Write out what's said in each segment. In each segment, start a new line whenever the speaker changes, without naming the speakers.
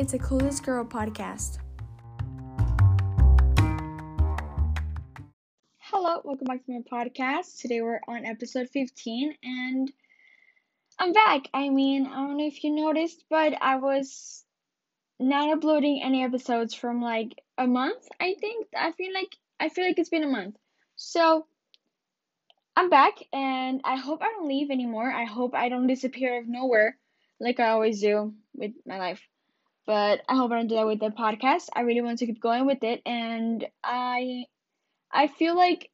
It's a Clueless Girl podcast. Hello, welcome back to my podcast. Today we're on episode 15 and I'm back. I mean, I don't know if you noticed, but I was not uploading any episodes from like a month, I think. I feel like I feel like it's been a month. So I'm back and I hope I don't leave anymore. I hope I don't disappear of nowhere like I always do with my life. But I hope I don't do that with the podcast. I really want to keep going with it and I I feel like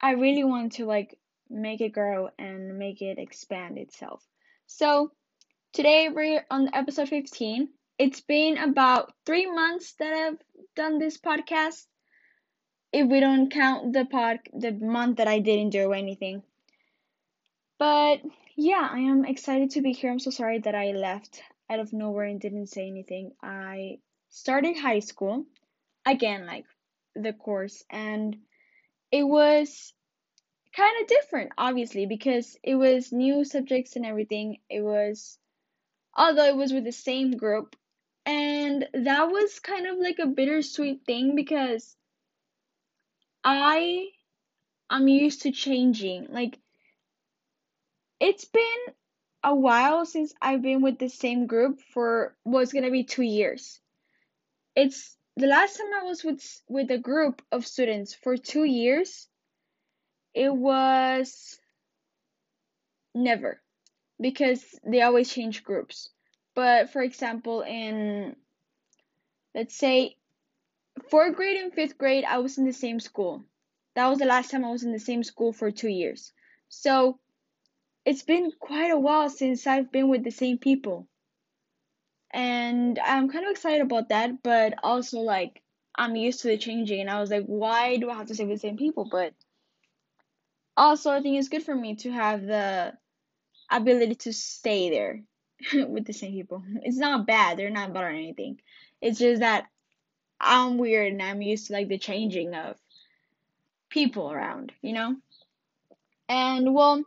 I really want to like make it grow and make it expand itself. So today we're on episode 15. It's been about 3 months that I've done this podcast if we don't count the pod the month that I didn't do anything. But yeah, I am excited to be here. I'm so sorry that I left out of nowhere and didn't say anything. I started high school again, like the course, and it was kind of different, obviously, because it was new subjects and everything. It was, although it was with the same group, and that was kind of like a bittersweet thing because I I'm used to changing. Like it's been a while since I've been with the same group for what's gonna be two years. It's the last time I was with with a group of students for two years. It was never because they always change groups. But for example, in let's say fourth grade and fifth grade, I was in the same school. That was the last time I was in the same school for two years. So it's been quite a while since I've been with the same people. And I'm kind of excited about that, but also like I'm used to the changing and I was like, why do I have to stay with the same people? But also I think it's good for me to have the ability to stay there with the same people. It's not bad, they're not bad or anything. It's just that I'm weird and I'm used to like the changing of people around, you know? And well,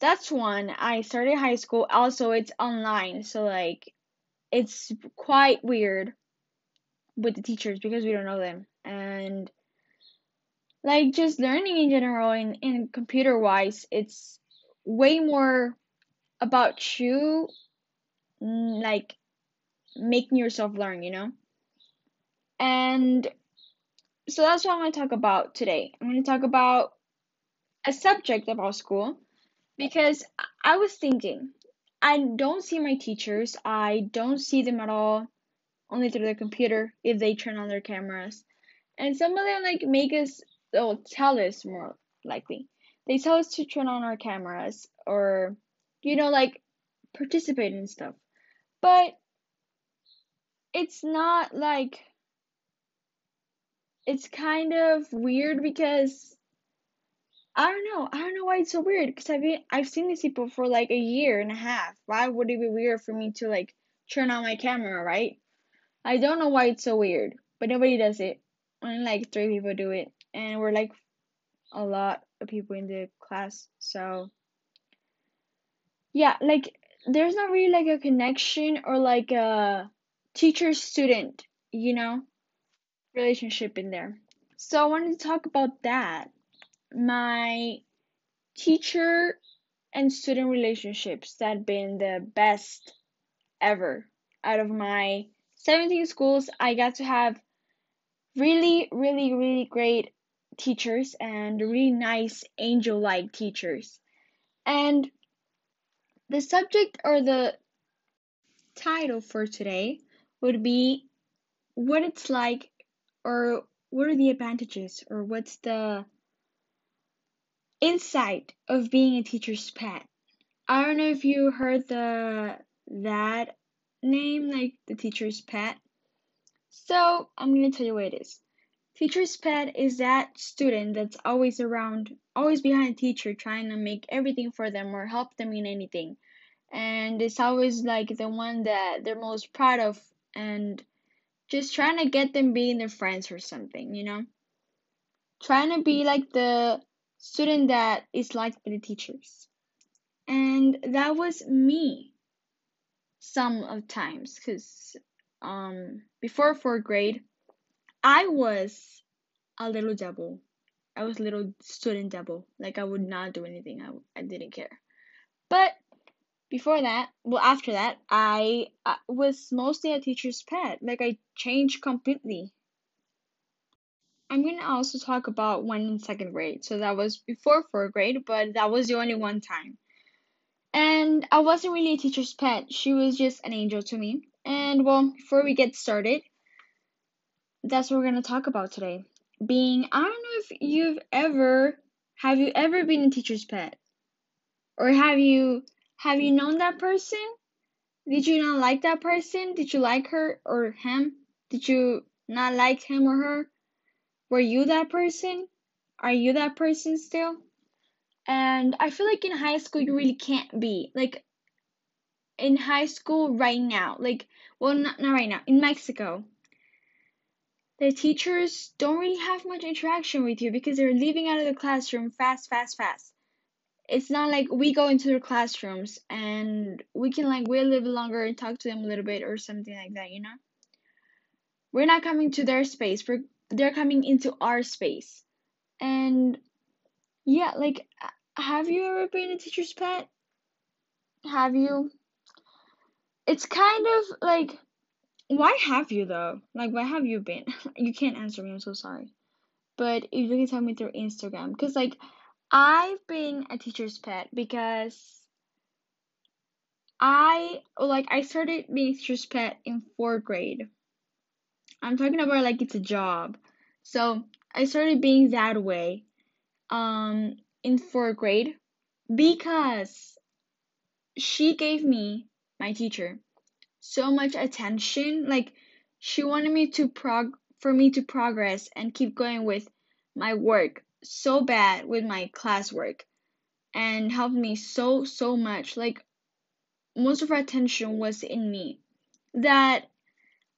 that's one. I started high school. Also, it's online, so like it's quite weird with the teachers because we don't know them. And like just learning in general in, in computer wise, it's way more about you mm, like making yourself learn, you know? And so that's what I'm going to talk about today. I'm going to talk about a subject about school because I was thinking, I don't see my teachers, I don't see them at all, only through the computer if they turn on their cameras. And some of them like make us, they'll tell us more likely. They tell us to turn on our cameras or, you know, like participate in stuff. But it's not like, it's kind of weird because I don't know. I don't know why it's so weird because I've been, I've seen these people for like a year and a half. Why would it be weird for me to like turn on my camera, right? I don't know why it's so weird, but nobody does it. Only like three people do it, and we're like a lot of people in the class. So yeah, like there's not really like a connection or like a teacher student, you know, relationship in there. So I wanted to talk about that my teacher and student relationships that been the best ever. Out of my 17 schools, I got to have really, really, really great teachers and really nice angel like teachers. And the subject or the title for today would be what it's like or what are the advantages or what's the insight of being a teacher's pet. I don't know if you heard the that name, like the teacher's pet. So I'm gonna tell you what it is. Teacher's pet is that student that's always around, always behind a teacher, trying to make everything for them or help them in anything. And it's always like the one that they're most proud of and just trying to get them being their friends or something, you know? Trying to be like the student that is liked by the teachers. And that was me some of times because um before fourth grade, I was a little devil. I was a little student devil. Like I would not do anything. I I didn't care. But before that, well after that, I, I was mostly a teacher's pet. Like I changed completely. I'm gonna also talk about one in second grade. So that was before fourth grade, but that was the only one time. And I wasn't really a teacher's pet. She was just an angel to me. And well, before we get started, that's what we're gonna talk about today. Being I don't know if you've ever have you ever been a teacher's pet? Or have you have you known that person? Did you not like that person? Did you like her or him? Did you not like him or her? Were you that person? Are you that person still? And I feel like in high school you really can't be. Like in high school right now, like well not not right now, in Mexico. The teachers don't really have much interaction with you because they're leaving out of the classroom fast, fast, fast. It's not like we go into their classrooms and we can like wait a little longer and talk to them a little bit or something like that, you know? We're not coming to their space. We're they're coming into our space. And yeah, like have you ever been a teacher's pet? Have you? It's kind of like why have you though? Like why have you been? you can't answer me, I'm so sorry. But if you can tell me through Instagram. Because like I've been a teacher's pet because I like I started being a teacher's pet in fourth grade. I'm talking about like it's a job. So I started being that way um in fourth grade because she gave me my teacher so much attention. Like she wanted me to prog for me to progress and keep going with my work so bad with my classwork and helped me so so much. Like most of her attention was in me. That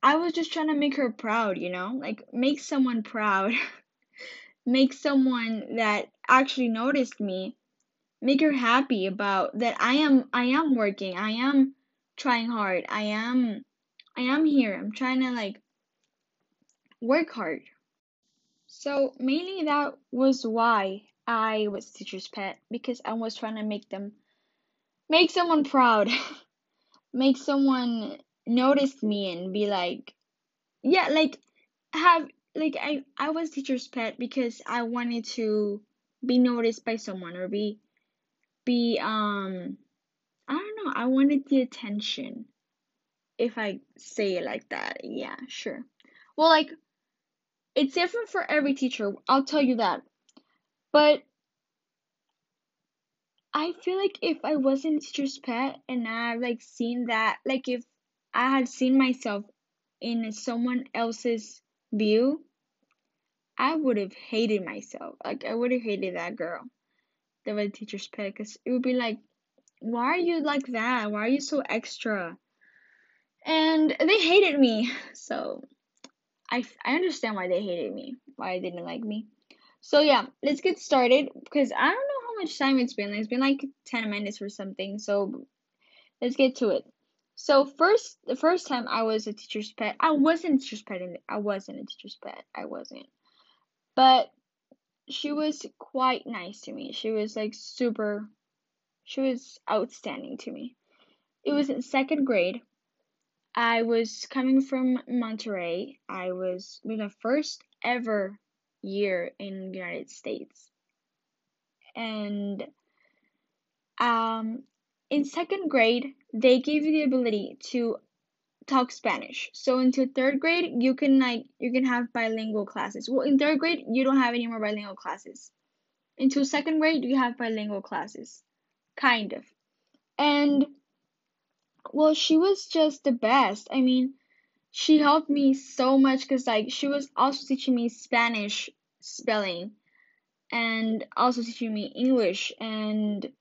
I was just trying to make her proud, you know? Like make someone proud. make someone that actually noticed me make her happy about that I am I am working. I am trying hard. I am I am here. I'm trying to like work hard. So mainly that was why I was teacher's pet because I was trying to make them make someone proud. make someone notice me and be like yeah, like have like I I was teacher's pet because I wanted to be noticed by someone or be be um I don't know, I wanted the attention. If I say it like that. Yeah, sure. Well, like it's different for every teacher. I'll tell you that. But I feel like if I wasn't teacher's pet and I've like seen that, like if I had seen myself in someone else's view, I would have hated myself. Like I would have hated that girl that was a teacher's pet because it would be like, why are you like that? Why are you so extra? And they hated me. So I, I understand why they hated me, why they didn't like me. So yeah, let's get started because I don't know how much time it's been. It's been like 10 minutes or something. So let's get to it. So first, the first time I was a teacher's pet, I wasn't a teacher's pet. I wasn't a teacher's pet. I wasn't. But she was quite nice to me. She was like super. She was outstanding to me. It was in second grade. I was coming from Monterrey. I was the first ever year in the United States. And um in second grade, they gave you the ability to talk Spanish. So into third grade, you can like you can have bilingual classes. Well, in third grade, you don't have any more bilingual classes. Into second grade, you have bilingual classes, kind of. And well, she was just the best. I mean, she helped me so much because like she was also teaching me Spanish spelling, and also teaching me English and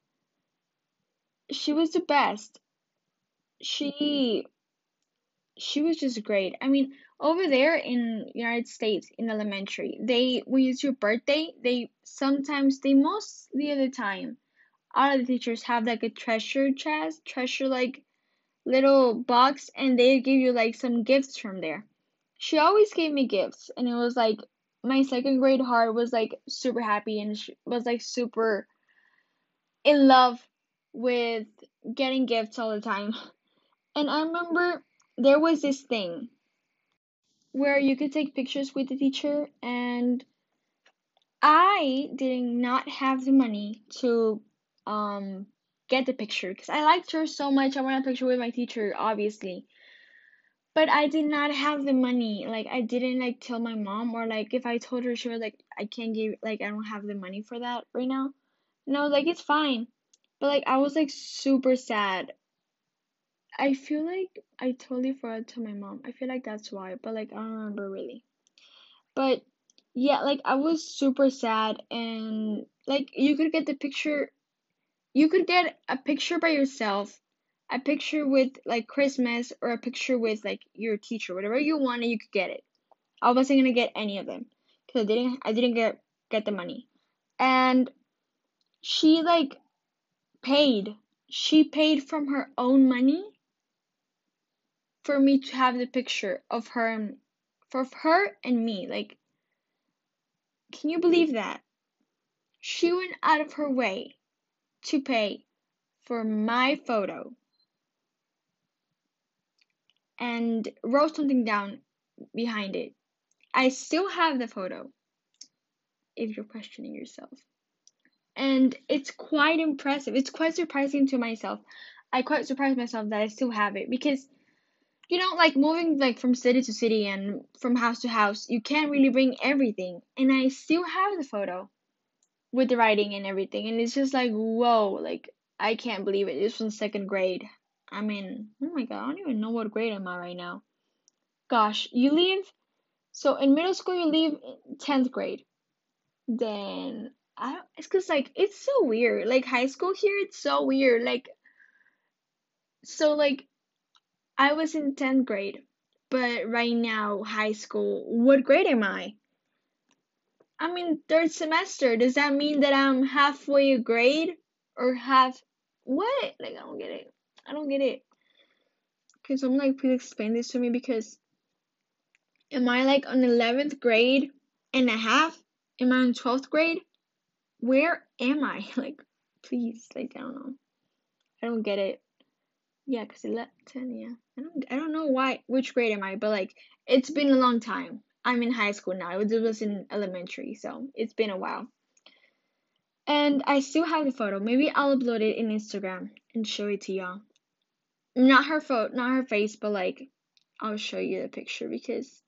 she was the best. She she was just great. I mean, over there in United States in elementary, they when it's your birthday, they sometimes they mostly of the time all of the teachers have like a treasure chest, treasure like little box and they give you like some gifts from there. She always gave me gifts and it was like my second grade heart was like super happy and she was like super in love with getting gifts all the time. And I remember there was this thing where you could take pictures with the teacher and I did not have the money to um get the picture because I liked her so much. I wanted a picture with my teacher, obviously. But I did not have the money. Like I didn't like tell my mom or like if I told her she was like I can't give like I don't have the money for that right now. No, like it's fine. But like I was like super sad. I feel like I totally forgot to tell my mom. I feel like that's why, but like I don't remember really. But yeah, like I was super sad and like you could get the picture you could get a picture by yourself, a picture with like Christmas or a picture with like your teacher, whatever you wanted, you could get it. I wasn't gonna get any of them because I didn't I didn't get get the money, and she like paid. She paid from her own money for me to have the picture of her and for her and me. Like, can you believe that? She went out of her way to pay for my photo and wrote something down behind it. I still have the photo if you're questioning yourself. And it's quite impressive. It's quite surprising to myself. I quite surprised myself that I still have it because you know like moving like from city to city and from house to house, you can't really bring everything. And I still have the photo with the writing and everything. And it's just like, whoa, like I can't believe it. It's from second grade. I mean, oh my god, I don't even know what grade am I right now. Gosh, you leave. So in middle school, you leave tenth grade. Then I don't. It's cause like it's so weird. Like high school here, it's so weird. Like, so like, I was in tenth grade, but right now high school. What grade am I? I'm in third semester. Does that mean that I'm halfway a grade or half what? Like I don't get it. I don't get it. Can someone like please explain this to me because am I like on eleventh grade and a half? Am I in twelfth grade? Where am I? Like please, like I don't know. I don't get it. Yeah, cause eleven, ten, yeah. I don't, I don't know why, which grade am I? But like, it's been a long time. I'm in high school now. It was in elementary, so it's been a while. And I still have the photo. Maybe I'll upload it in Instagram and show it to y'all. Not her photo, not her face, but like I'll show you the picture because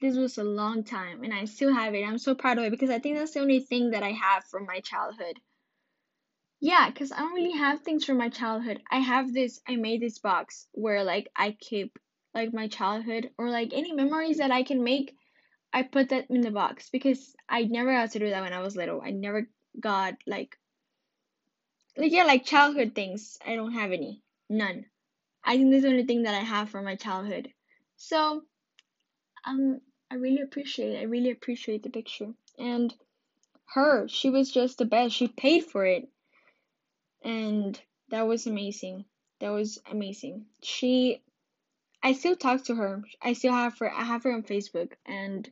this was a long time and I still have it. I'm so proud of it because I think that's the only thing that I have from my childhood. Yeah, because I don't really have things from my childhood. I have this, I made this box where like I keep like my childhood or like any memories that I can make, I put that in the box because I never got to do that when I was little. I never got like like yeah, like childhood things. I don't have any. None. I think that's the only thing that I have from my childhood. So um I really appreciate it. I really appreciate the picture. And her, she was just the best. She paid for it. And that was amazing. That was amazing. She I still talk to her. I still have her. I have her on Facebook, and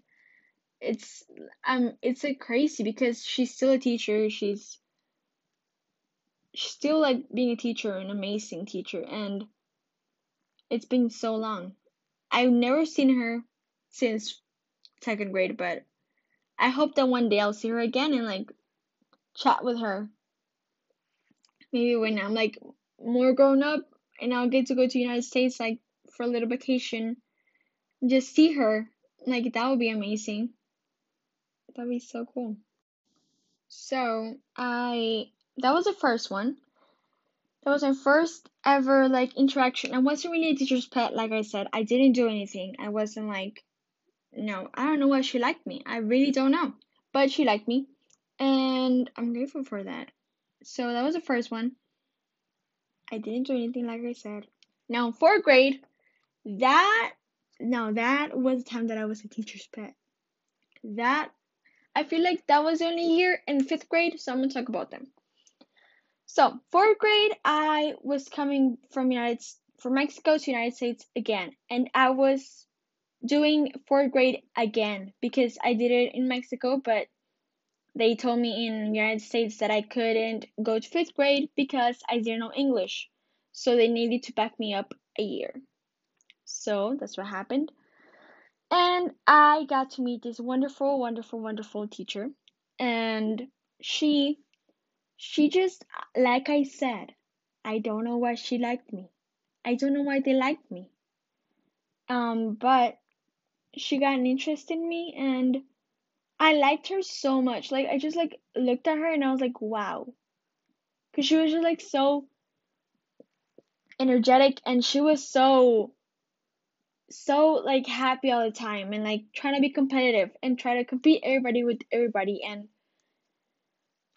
it's um it's like crazy because she's still a teacher. She's she's still like being a teacher, an amazing teacher, and it's been so long. I've never seen her since second grade, but I hope that one day I'll see her again and like chat with her. Maybe when I'm like more grown up and I'll get to go to United States like for a little vacation. Just see her. Like that would be amazing. That'd be so cool. So I that was the first one. That was our first ever like interaction. I wasn't really a teacher's pet, like I said. I didn't do anything. I wasn't like no, I don't know why she liked me. I really don't know. But she liked me. And I'm grateful for that. So that was the first one. I didn't do anything like I said. Now fourth grade, that no, that was the time that I was a teacher's pet. That I feel like that was only here in fifth grade, so I'm gonna talk about them. So fourth grade, I was coming from United from Mexico to United States again, and I was doing fourth grade again because I did it in Mexico, but they told me in United States that I couldn't go to fifth grade because I didn't know English. So they needed to back me up a year. So that's what happened. And I got to meet this wonderful, wonderful, wonderful teacher. And she she just like I said, I don't know why she liked me. I don't know why they liked me. Um, but she got an interest in me and I liked her so much. Like I just like looked at her and I was like, wow. Cause she was just like so energetic and she was so so like happy all the time and like trying to be competitive and try to compete everybody with everybody and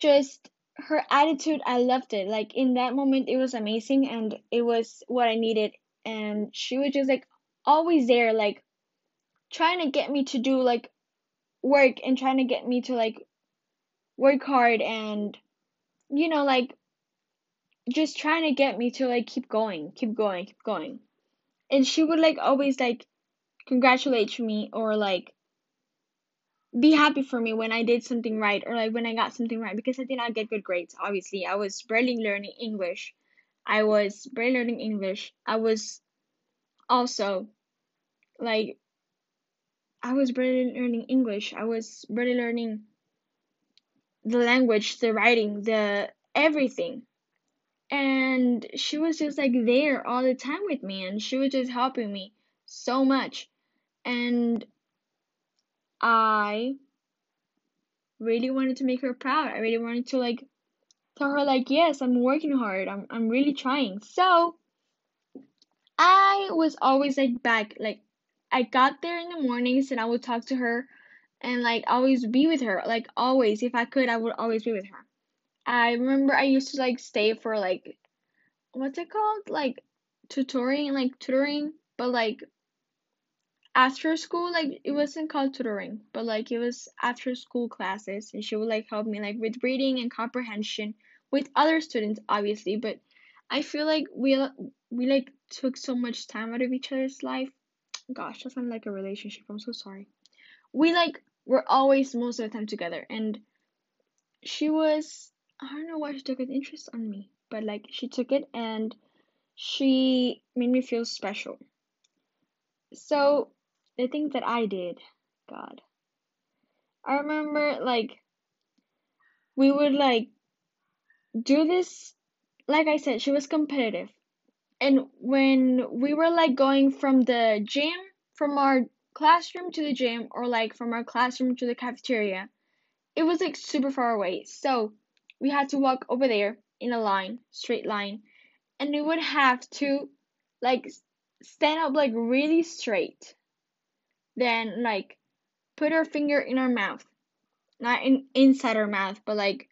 just her attitude I loved it. Like in that moment it was amazing and it was what I needed and she was just like always there like trying to get me to do like work and trying to get me to like work hard and you know like just trying to get me to like keep going, keep going, keep going. And she would like always like congratulate me or like be happy for me when I did something right or like when I got something right because I did not get good grades. Obviously, I was barely learning English. I was barely learning English. I was also like I was barely learning English. I was barely learning the language, the writing, the everything. And she was just like there all the time with me and she was just helping me so much. And I really wanted to make her proud. I really wanted to like tell her like, yes, I'm working hard. I'm I'm really trying. So I was always like back like I got there in the mornings and I would talk to her and like always be with her. Like always, if I could, I would always be with her. I remember I used to like stay for like what's it called? Like tutoring, like tutoring, but like after school, like it wasn't called tutoring, but like it was after school classes and she would like help me like with reading and comprehension with other students obviously, but I feel like we we like took so much time out of each other's life. Gosh, that sounds like a relationship. I'm so sorry. We like were always most of the time together and she was I don't know why she took an interest on me, but like she took it and she made me feel special. So the things that I did, God. I remember like we would like do this like I said, she was competitive. And when we were like going from the gym from our classroom to the gym or like from our classroom to the cafeteria, it was like super far away. So we had to walk over there in a line, straight line, and we would have to like stand up like really straight. Then like put our finger in our mouth. Not in inside our mouth, but like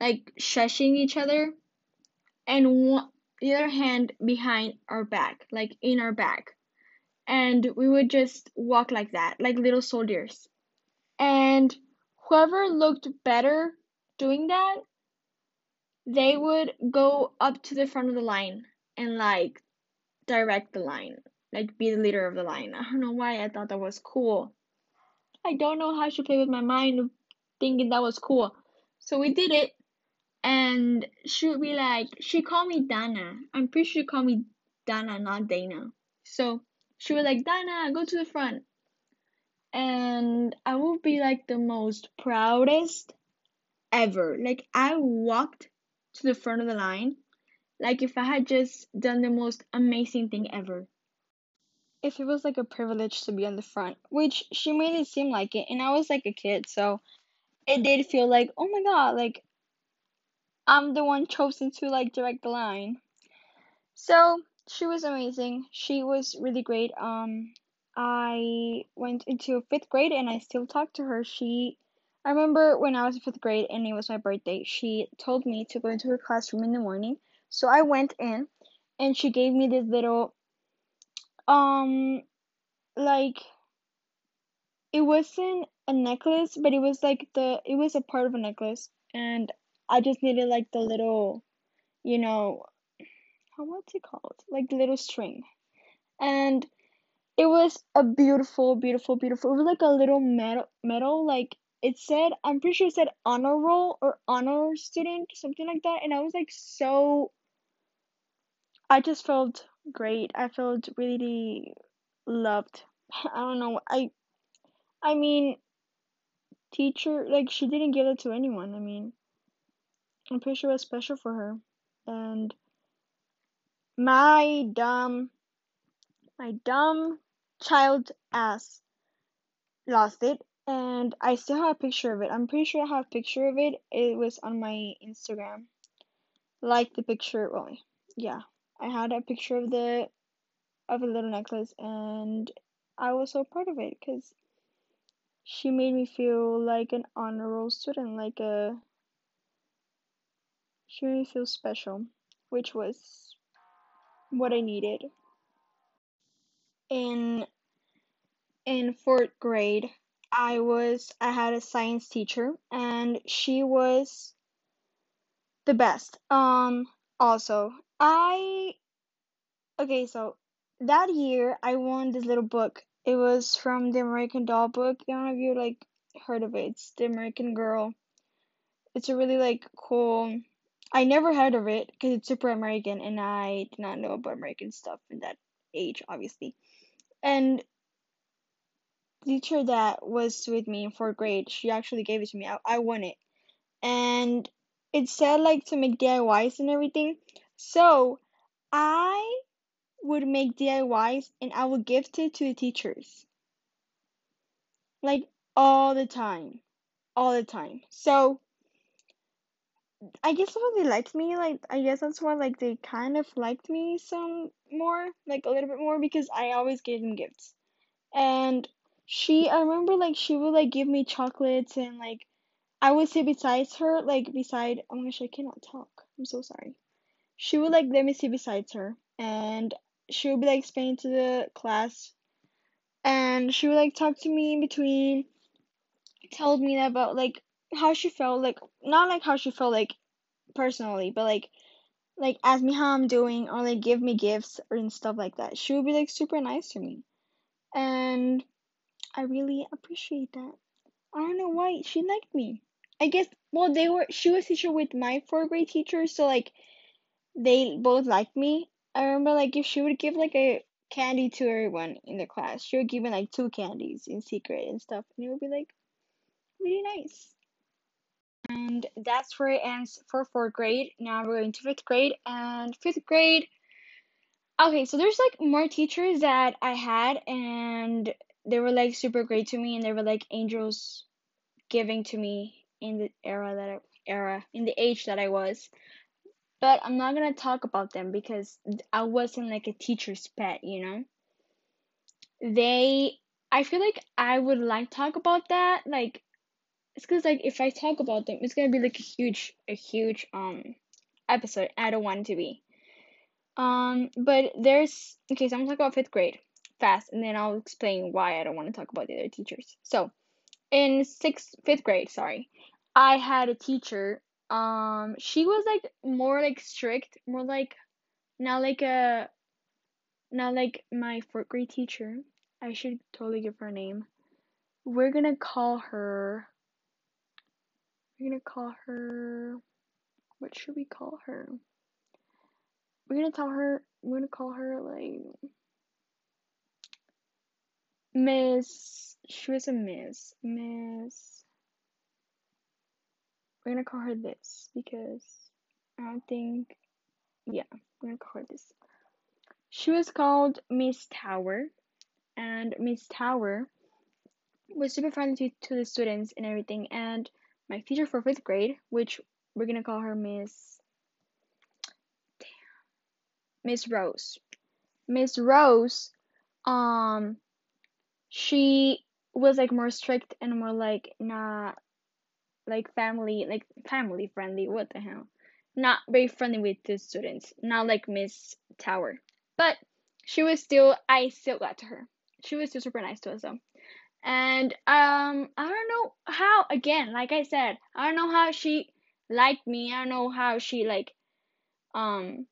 like shushing each other and the other hand behind our back, like in our back. And we would just walk like that, like little soldiers. And whoever looked better doing that they would go up to the front of the line and like direct the line, like be the leader of the line. I don't know why I thought that was cool. I don't know how I should play with my mind thinking that was cool. So we did it, and she would be like, she called me Dana. I'm pretty sure she called me Dana, not Dana. So she was like, Dana, go to the front. And I would be like the most proudest ever. Like I walked to the front of the line, like if I had just done the most amazing thing ever. If it was like a privilege to be on the front, which she made it seem like it, and I was like a kid, so it did feel like, oh my god, like I'm the one chosen to like direct the line. So she was amazing. She was really great. Um, I went into fifth grade and I still talk to her. She I remember when I was in fifth grade and it was my birthday, she told me to go into her classroom in the morning. So I went in and she gave me this little um like it wasn't a necklace, but it was like the it was a part of a necklace and I just needed like the little you know, how what's it called? Like the little string. And it was a beautiful, beautiful, beautiful. It was like a little medal, medal. Like it said, I'm pretty sure it said honor roll or honor student, something like that. And I was like so. I just felt great. I felt really loved. I don't know. I, I mean, teacher like she didn't give it to anyone. I mean, I'm pretty sure was special for her, and my dumb, my dumb child ass lost it and I still have a picture of it. I'm pretty sure I have a picture of it. It was on my Instagram. Like the picture, well, yeah. I had a picture of the of a little necklace and I was so proud of it cuz she made me feel like an honor roll student, like a she made me feel special, which was what I needed. In in 4th grade, I was I had a science teacher and she was the best. Um also, I okay, so that year I won this little book. It was from the American Doll book. I don't know if you like heard of it. It's The American Girl. It's a really like cool I never heard of it because it's super American and I did not know about American stuff in that age, obviously. And teacher that was with me in fourth grade, she actually gave it to me. I, I won it. And it said like to make DIYs and everything. So I would make DIYs and I would gift it to the teachers. Like all the time. All the time. So I guess why they liked me, like I guess that's why like they kind of liked me some more, like a little bit more because I always gave them gifts. And she I remember like she would like give me chocolates and like I would sit beside her, like beside oh my gosh, I cannot talk. I'm so sorry. She would like let me sit beside her and she would be like explaining to the class and she would like talk to me in between, told me about like how she felt, like not like how she felt like personally, but like like ask me how I'm doing or like give me gifts and stuff like that. She would be like super nice to me. And I really appreciate that. I don't know why she liked me. I guess well they were she was teacher with my fourth grade teacher, so like they both liked me. I remember like if she would give like a candy to everyone in the class, she would give me like two candies in secret and stuff, and it would be like really nice. And that's where it ends for fourth grade. Now we're going to fifth grade and fifth grade. Okay, so there's like more teachers that I had and they were like super great to me and they were like angels giving to me in the era that I, era in the age that I was. But I'm not gonna talk about them because I wasn't like a teacher's pet, you know. They, I feel like I would like talk about that. Like, it's cause like if I talk about them, it's gonna be like a huge, a huge um episode. I don't want to be. Um, but there's okay. So I'm gonna talk about fifth grade fast, and then I'll explain why I don't want to talk about the other teachers. So, in sixth, fifth grade, sorry, I had a teacher. Um, she was like more like strict, more like not like a not like my fourth grade teacher. I should totally give her a name. We're gonna call her. We're gonna call her. What should we call her? We're gonna tell her. We're gonna call her like Miss. She was a Miss. Miss. We're gonna call her this because I don't think. Yeah, we're gonna call her this. She was called Miss Tower, and Miss Tower was super friendly to, to the students and everything. And my teacher for fifth grade, which we're gonna call her Miss. Damn. Miss Rose. Miss Rose, um, she was like more strict and more like not like family like family friendly. What the hell? Not very friendly with the students. Not like Miss Tower. But she was still I still got to her. She was still super nice to us though. And um I don't know how again, like I said, I don't know how she liked me. I don't know how she like um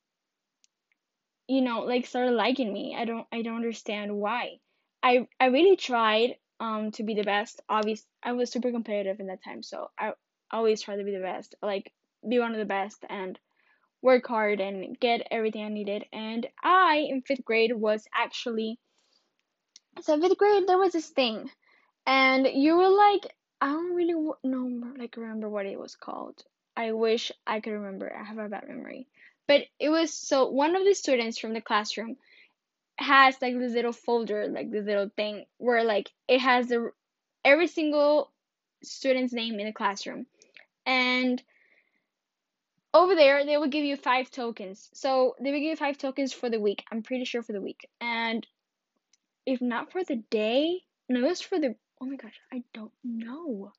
you know like started liking me i don't i don't understand why i i really tried um to be the best obviously i was super competitive in that time so i always tried to be the best like be one of the best and work hard and get everything i needed and i in fifth grade was actually fifth grade there was this thing. And you were like i don't really know like remember what it was called. I wish i could remember. I have a bad memory. But it was so one of the students from the classroom has like this little folder like this little thing where like it has the every single student's name in the classroom. And over there they will give you five tokens. So they will give you five tokens for the week. I'm pretty sure for the week. And if not for the day no it was for the oh my gosh i don't know.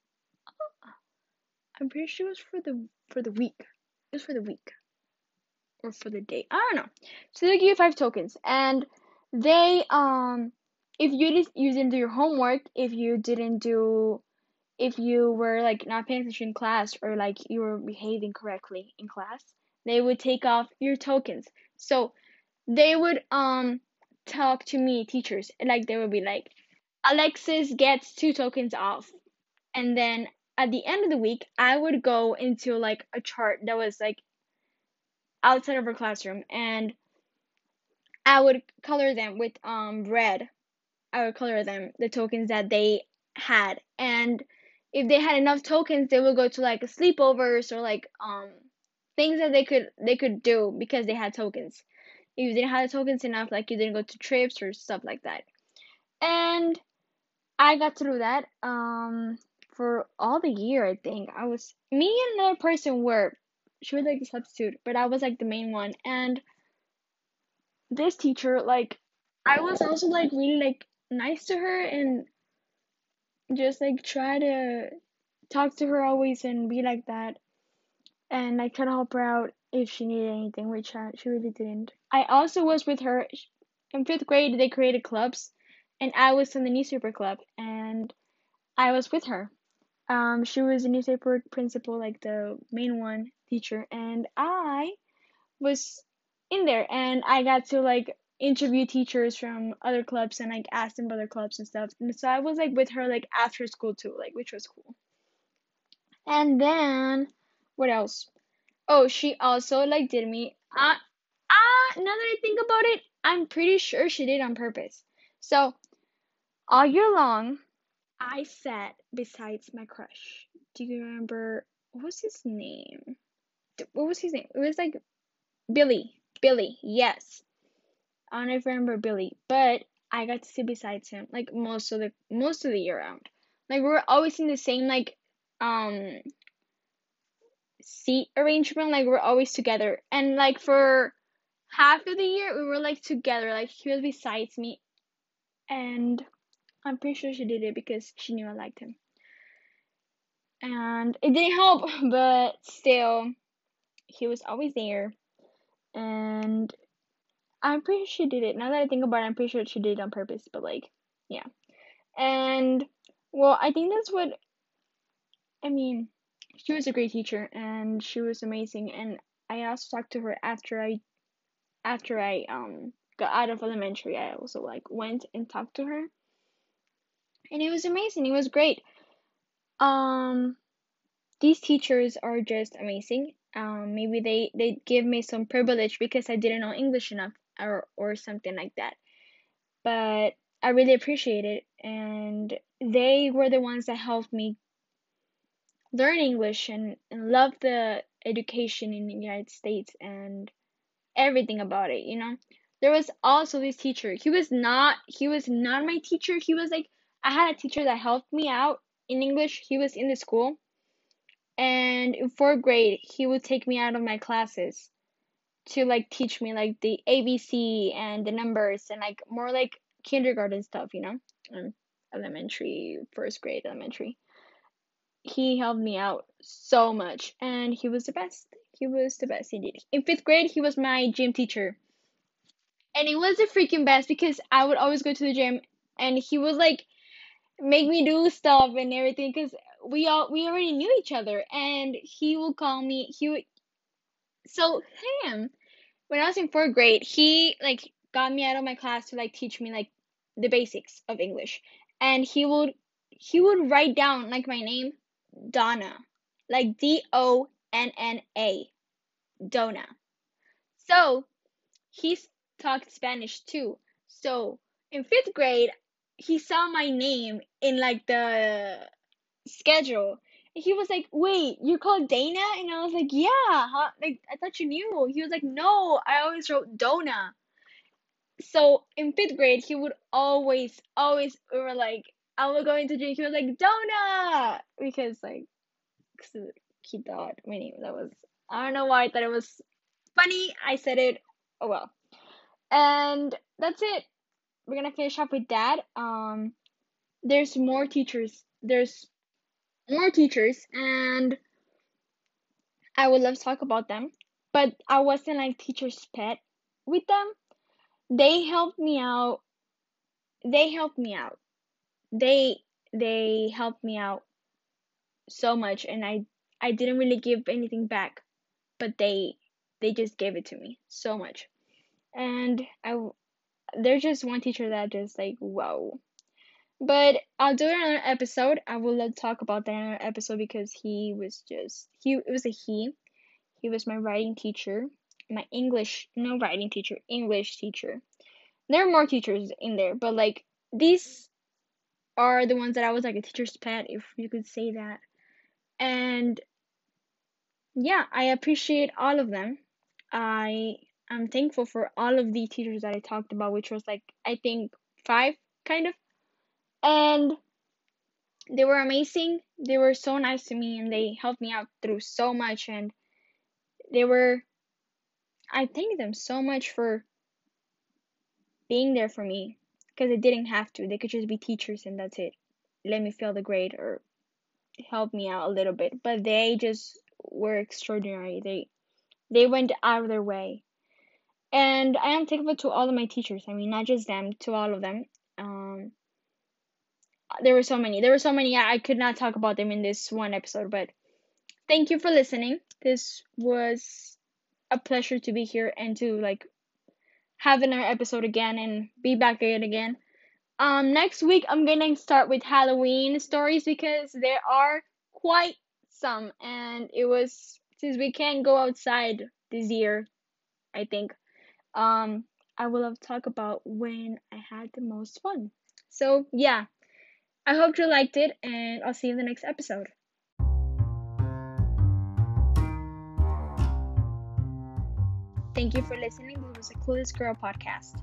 I'm pretty sure it was for the for the week. It was for the week. Or for the day. I don't know. So they give you five tokens. And they um if you you didn't do your homework if you didn't do if you were like not paying attention in class or like you were behaving correctly in class they would take off your tokens. So they would um talk to me teachers like they would be like alexis gets two tokens off and then at the end of the week i would go into like a chart that was like outside of her classroom and I would color them with um red. I would color them the tokens that they had, and if they had enough tokens, they would go to like sleepovers or like um things that they could they could do because they had tokens. If you didn't have the tokens enough, like you didn't go to trips or stuff like that. And I got through that um for all the year. I think I was me and another person were she was like a substitute, but I was like the main one and this teacher like I was also like really like nice to her and just like try to talk to her always and be like that and like try to help her out if she needed anything which she really didn't i also was with her in fifth grade they created clubs and i was in the newspaper club and i was with her um she was the newspaper principal like the main one teacher and i was in there and I got to like interview teachers from other clubs and like ask them about other clubs and stuff. And so I was like with her like after school too, like which was cool. And then what else? Oh, she also like did me uh uh now that I think about it, I'm pretty sure she did on purpose. So all year long I sat besides my crush. Do you remember what was his name? What was his name? It was like Billy. Billy, yes. I don't remember Billy, but I got to sit beside him like most of the most of the year round. Like we were always in the same like um seat arrangement, like we're always together. And like for half of the year we were like together, like he was beside me and I'm pretty sure she did it because she knew I liked him. And it didn't help, but still he was always there and I'm pretty sure she did it. Now that I think about it, I'm pretty sure she did it on purpose, but like, yeah. And well, I think that's what I mean. She was a great teacher and she was amazing and I also talked to her after I after I um got out of elementary. I also like went and talked to her. And it was amazing. It was great. Um these teachers are just amazing um, maybe they they give me some privilege because I didn't know English enough or or something like that. But I really appreciate it, and they were the ones that helped me learn English and, and love the education in the United States and everything about it. You know, there was also this teacher. He was not he was not my teacher. He was like I had a teacher that helped me out in English. He was in the school and in fourth grade he would take me out of my classes to like teach me like the abc and the numbers and like more like kindergarten stuff you know um, elementary first grade elementary he helped me out so much and he was the best. He was the best indeed in fifth grade he was my gym teacher. And he was the freaking best because i would always go to the gym and he was like make me do stuff and everything because we all we already knew each other and he will call me he would So him, when I was in fourth grade, he like got me out of my class to like teach me like the basics of English, and he would he would write down like my name, Donna, like D O N N A, Donna. So he talked Spanish too. So in fifth grade, he saw my name in like the schedule. And he was like, "Wait, you called Dana?" And I was like, "Yeah, huh? Like I thought you knew." He was like, "No, I always wrote Donna." So in fifth grade, he would always, always, we were like, I was going to drink. He was like, donut! because like, he thought my name. That was I don't know why I thought it was funny. I said it. Oh well. And that's it. We're gonna finish up with that. Um, there's more teachers. There's more teachers, and I would love to talk about them. But I wasn't like teacher's pet with them. They helped me out. They helped me out. They they helped me out so much, and I I didn't really give anything back, but they they just gave it to me so much, and I they're just one teacher that just like whoa. But I'll do another episode. I will talk about that another episode because he was just he it was a he. He was my writing teacher, my English no writing teacher, English teacher. There are more teachers in there, but like these are the ones that I was like a teacher's pet, if you could say that. And yeah, I appreciate all of them. I am thankful for all of the teachers that I talked about, which was like I think five kind of. And they were amazing. They were so nice to me and they helped me out through so much and they were I thank them so much for being there for me because they didn't have to. They could just be teachers and that's it. Let me fill the grade or help me out a little bit. But they just were extraordinary. They they went out of their way. And I am thankful to all of my teachers. I mean, not just them, to all of them. Um, there were so many. There were so many. I could not talk about them in this one episode, but thank you for listening. This was a pleasure to be here and to like have another episode again and be back again again. Um, next week I'm gonna start with Halloween stories because there are quite some, and it was since we can't go outside this year, I think. Um, I will have talk about when I had the most fun. So yeah, I hope you liked it, and I'll see you in the next episode. Thank you for listening. This was a Clueless Girl podcast.